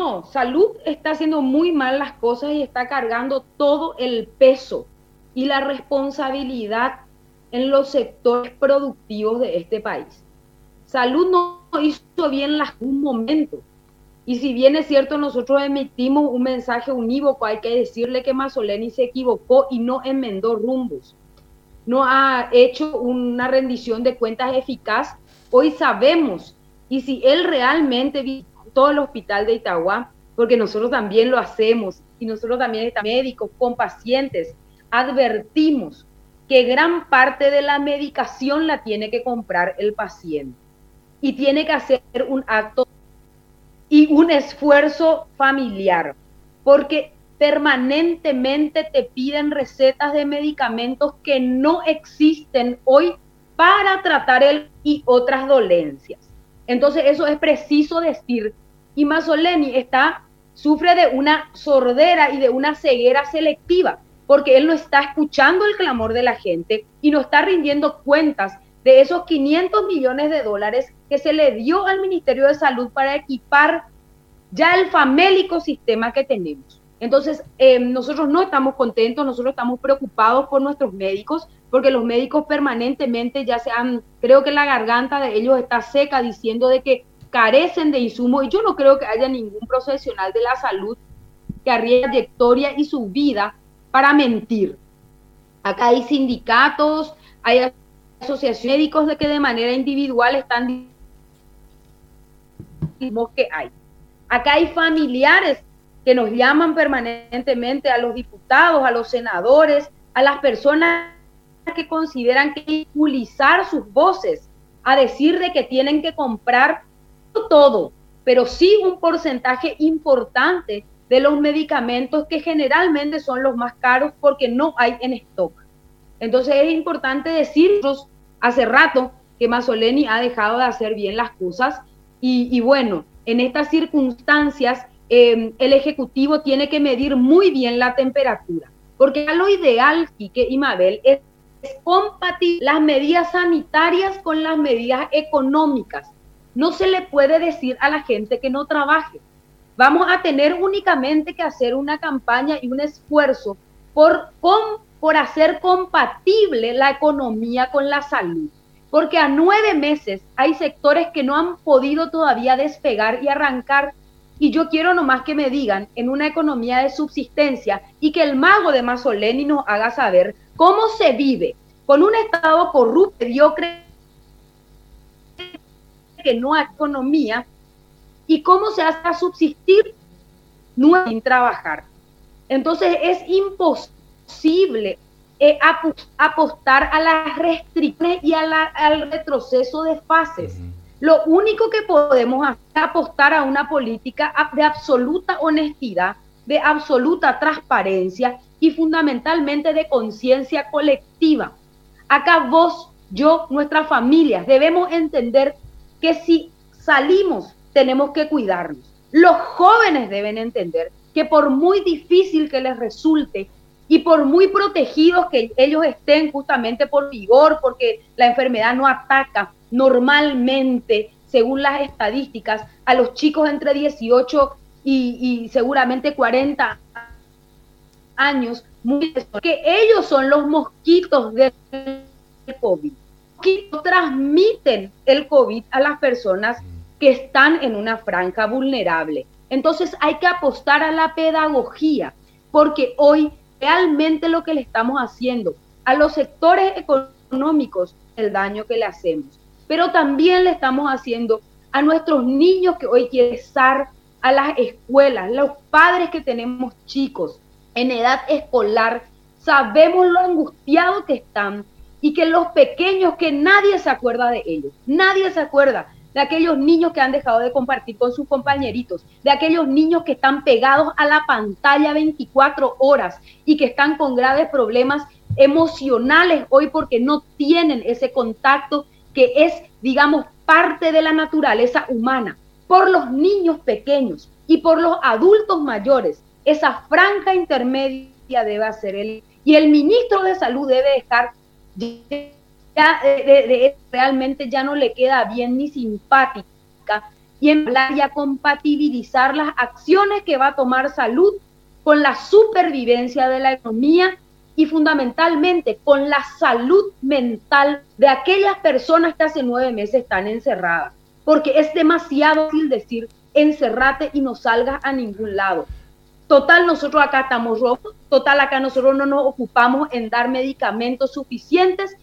No, salud está haciendo muy mal las cosas y está cargando todo el peso y la responsabilidad en los sectores productivos de este país. Salud no hizo bien las un momento. Y si bien es cierto, nosotros emitimos un mensaje unívoco, hay que decirle que Mazzoleni se equivocó y no enmendó rumbos. No ha hecho una rendición de cuentas eficaz. Hoy sabemos, y si él realmente todo el hospital de Itagua, porque nosotros también lo hacemos y nosotros también estamos médicos con pacientes, advertimos que gran parte de la medicación la tiene que comprar el paciente y tiene que hacer un acto y un esfuerzo familiar, porque permanentemente te piden recetas de medicamentos que no existen hoy para tratar el y otras dolencias. Entonces eso es preciso decir y Mazzoleni está, sufre de una sordera y de una ceguera selectiva, porque él no está escuchando el clamor de la gente y no está rindiendo cuentas de esos 500 millones de dólares que se le dio al Ministerio de Salud para equipar ya el famélico sistema que tenemos. Entonces, eh, nosotros no estamos contentos, nosotros estamos preocupados por nuestros médicos, porque los médicos permanentemente ya se han, creo que la garganta de ellos está seca diciendo de que carecen de insumos y yo no creo que haya ningún profesional de la salud que arriesgue trayectoria y su vida para mentir. Acá hay sindicatos, hay asociaciones médicos de que de manera individual están que hay. Acá hay familiares que nos llaman permanentemente a los diputados, a los senadores, a las personas que consideran que utilizar sus voces a decir de que tienen que comprar todo, pero sí un porcentaje importante de los medicamentos que generalmente son los más caros porque no hay en stock. Entonces es importante decirnos hace rato que Mazzoleni ha dejado de hacer bien las cosas y, bueno, en estas circunstancias em, el Ejecutivo tiene que medir muy bien la temperatura, porque lo ideal, Quique y Mabel, es, es compatible las medidas sanitarias con las medidas económicas no se le puede decir a la gente que no trabaje. Vamos a tener únicamente que hacer una campaña y un esfuerzo por, por hacer compatible la economía con la salud. Porque a nueve meses hay sectores que no han podido todavía despegar y arrancar. Y yo quiero nomás que me digan en una economía de subsistencia y que el mago de Mazzoleni nos haga saber cómo se vive con un Estado corrupto, mediocre que no hay economía y cómo se hace a subsistir no sin trabajar. Entonces es imposible eh, apostar a las restricciones y al retroceso de fases. Lo único que podemos hacer es apostar a una política de absoluta honestidad, de absoluta transparencia y fundamentalmente de conciencia colectiva. Acá vos, yo, nuestras familias debemos entender que si salimos tenemos que cuidarnos. Los jóvenes deben entender que por muy difícil que les resulte y por muy protegidos que ellos estén justamente por vigor, porque la enfermedad no ataca normalmente, según las estadísticas, a los chicos entre 18 y, seguramente 40 años, muy, que ellos son los mosquitos del COVID que transmiten el COVID a las personas que están en una franja vulnerable. Entonces hay que apostar a la pedagogía, porque hoy realmente lo que le estamos haciendo a los sectores económicos, el daño que le hacemos, pero también le estamos haciendo a nuestros niños que hoy quieren estar a las escuelas, los padres que tenemos chicos en edad escolar, sabemos lo angustiados que están, y que los pequeños, que nadie se acuerda de ellos, nadie se acuerda de aquellos niños que han dejado de compartir con sus compañeritos, de aquellos niños que están pegados a la pantalla 24 horas y que están con graves problemas emocionales hoy porque no tienen ese contacto que es, digamos, parte de la naturaleza humana. Por los niños pequeños y por los adultos mayores, esa franja intermedia debe ser él. Y el ministro de Salud debe estar ya realmente ya no le queda bien ni simpática y en hablar y a compatibilizar las acciones que va a tomar salud con la supervivencia de la economía y fundamentalmente con la salud mental de aquellas personas que hace nueve meses están encerradas. Porque es demasiado fácil decir encerrate y no salgas a ningún lado. Total, nosotros acá estamos rojos, total, acá nosotros no nos ocupamos en dar medicamentos suficientes